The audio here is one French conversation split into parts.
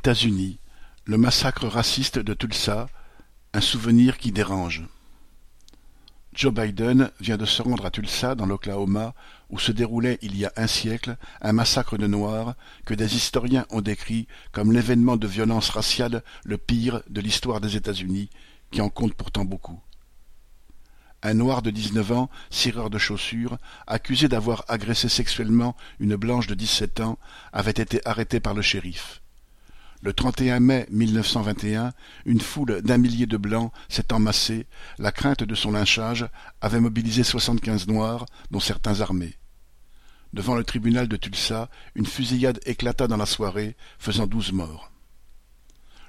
États-Unis, le massacre raciste de Tulsa, un souvenir qui dérange. Joe Biden vient de se rendre à Tulsa, dans l'Oklahoma, où se déroulait il y a un siècle un massacre de Noirs que des historiens ont décrit comme l'événement de violence raciale le pire de l'histoire des États-Unis, qui en compte pourtant beaucoup. Un noir de dix-neuf ans, cireur de chaussures, accusé d'avoir agressé sexuellement une blanche de dix-sept ans, avait été arrêté par le shérif. Le 31 mai 1921, une foule d'un millier de blancs s'est emassée, la crainte de son lynchage avait mobilisé soixante-quinze noirs, dont certains armés. Devant le tribunal de Tulsa, une fusillade éclata dans la soirée, faisant douze morts.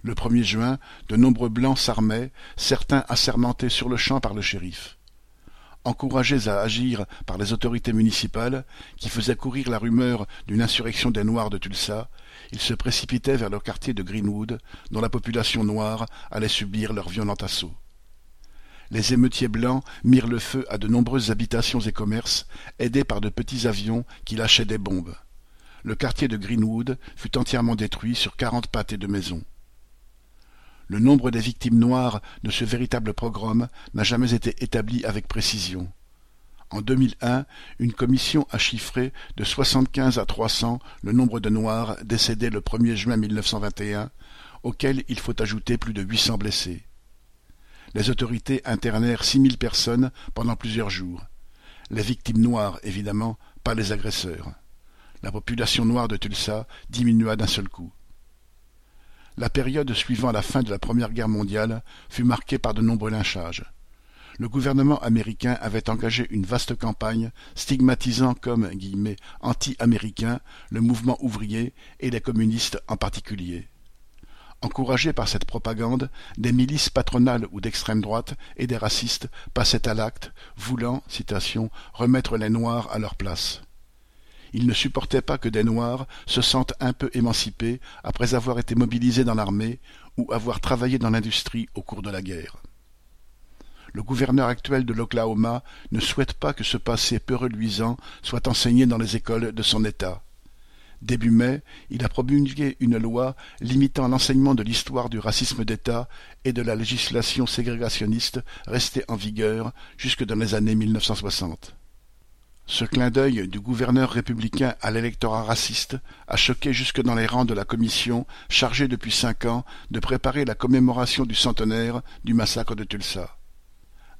Le 1er juin, de nombreux blancs s'armaient, certains assermentés sur le champ par le shérif. Encouragés à agir par les autorités municipales, qui faisaient courir la rumeur d'une insurrection des Noirs de Tulsa, ils se précipitaient vers le quartier de Greenwood, dont la population noire allait subir leur violent assaut. Les émeutiers blancs mirent le feu à de nombreuses habitations et commerces, aidés par de petits avions qui lâchaient des bombes. Le quartier de Greenwood fut entièrement détruit sur quarante pâtés de maisons. Le nombre des victimes noires de ce véritable pogrom n'a jamais été établi avec précision. En 2001, une commission a chiffré de 75 à 300 le nombre de Noirs décédés le 1er juin 1921, auquel il faut ajouter plus de 800 blessés. Les autorités internèrent 6000 personnes pendant plusieurs jours. Les victimes noires, évidemment, pas les agresseurs. La population noire de Tulsa diminua d'un seul coup. La période suivant la fin de la Première Guerre mondiale fut marquée par de nombreux lynchages. Le gouvernement américain avait engagé une vaste campagne stigmatisant comme anti-américain le mouvement ouvrier et les communistes en particulier. Encouragés par cette propagande, des milices patronales ou d'extrême droite et des racistes passaient à l'acte, voulant, citation, remettre les Noirs à leur place. Il ne supportait pas que des Noirs se sentent un peu émancipés après avoir été mobilisés dans l'armée ou avoir travaillé dans l'industrie au cours de la guerre. Le gouverneur actuel de l'Oklahoma ne souhaite pas que ce passé peu reluisant soit enseigné dans les écoles de son État. Début mai, il a promulgué une loi limitant l'enseignement de l'histoire du racisme d'État et de la législation ségrégationniste restée en vigueur jusque dans les années 1960. Ce clin d'œil du gouverneur républicain à l'électorat raciste a choqué jusque dans les rangs de la commission chargée depuis cinq ans de préparer la commémoration du centenaire du massacre de Tulsa.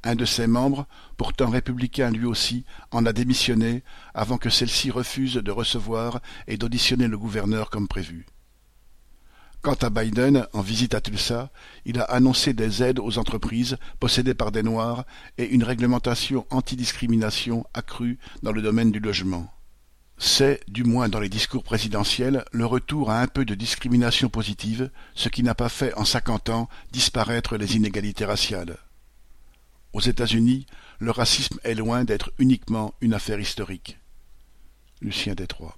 Un de ses membres, pourtant républicain lui aussi, en a démissionné avant que celle-ci refuse de recevoir et d'auditionner le gouverneur comme prévu. Quant à Biden, en visite à Tulsa, il a annoncé des aides aux entreprises possédées par des Noirs et une réglementation antidiscrimination accrue dans le domaine du logement. C'est, du moins dans les discours présidentiels, le retour à un peu de discrimination positive, ce qui n'a pas fait en cinquante ans disparaître les inégalités raciales. Aux États-Unis, le racisme est loin d'être uniquement une affaire historique. Lucien Détroit